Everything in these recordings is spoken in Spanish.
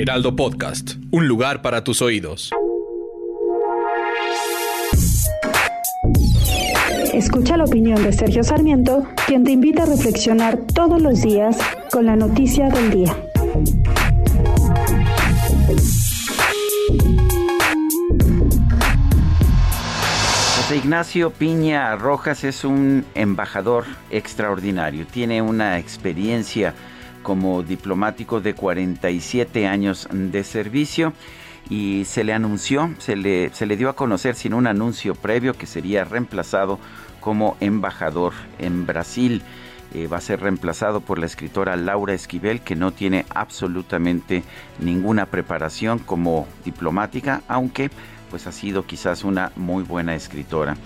Heraldo Podcast, un lugar para tus oídos. Escucha la opinión de Sergio Sarmiento, quien te invita a reflexionar todos los días con la noticia del día. José Ignacio Piña Rojas es un embajador extraordinario. Tiene una experiencia como diplomático de 47 años de servicio y se le anunció, se le, se le dio a conocer sin un anuncio previo que sería reemplazado como embajador en Brasil. Eh, va a ser reemplazado por la escritora Laura Esquivel, que no tiene absolutamente ninguna preparación como diplomática, aunque pues ha sido quizás una muy buena escritora.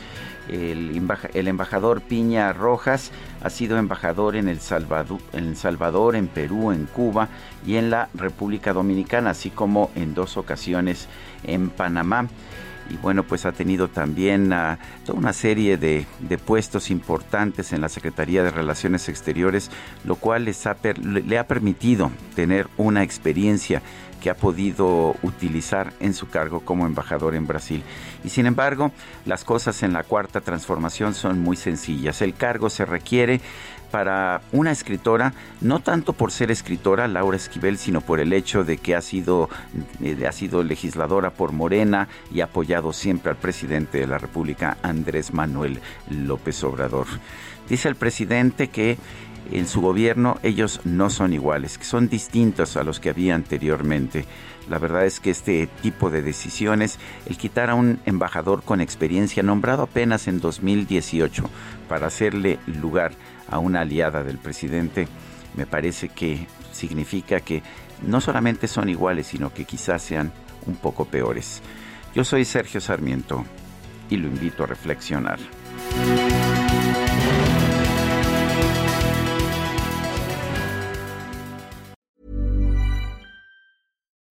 El, embajador Piña Rojas ha sido embajador en el, Salvador, en Salvador, en Perú, en Cuba y en la República Dominicana, así como en dos ocasiones en Panamá y bueno, pues ha tenido también ah, toda una serie de, puestos importantes en la Secretaría de Relaciones Exteriores, lo cual les le ha permitido tener una experiencia que ha podido utilizar en su cargo como embajador en Brasil. Y sin embargo, las cosas en la cuarta transformación son muy sencillas. El cargo se requiere para una escritora, no tanto por ser escritora, Laura Esquivel, sino por el hecho de que ha sido, eh, ha sido legisladora por Morena y ha apoyado siempre al presidente de la República, Andrés Manuel López Obrador. Dice el presidente que en su gobierno ellos no son iguales, son distintos a los que había anteriormente. La verdad es que este tipo de decisiones, el quitar a un embajador con experiencia nombrado apenas en 2018 para hacerle lugar a una aliada del presidente, me parece que significa que no solamente son iguales, sino que quizás sean un poco peores. Yo soy Sergio Sarmiento y lo invito a reflexionar.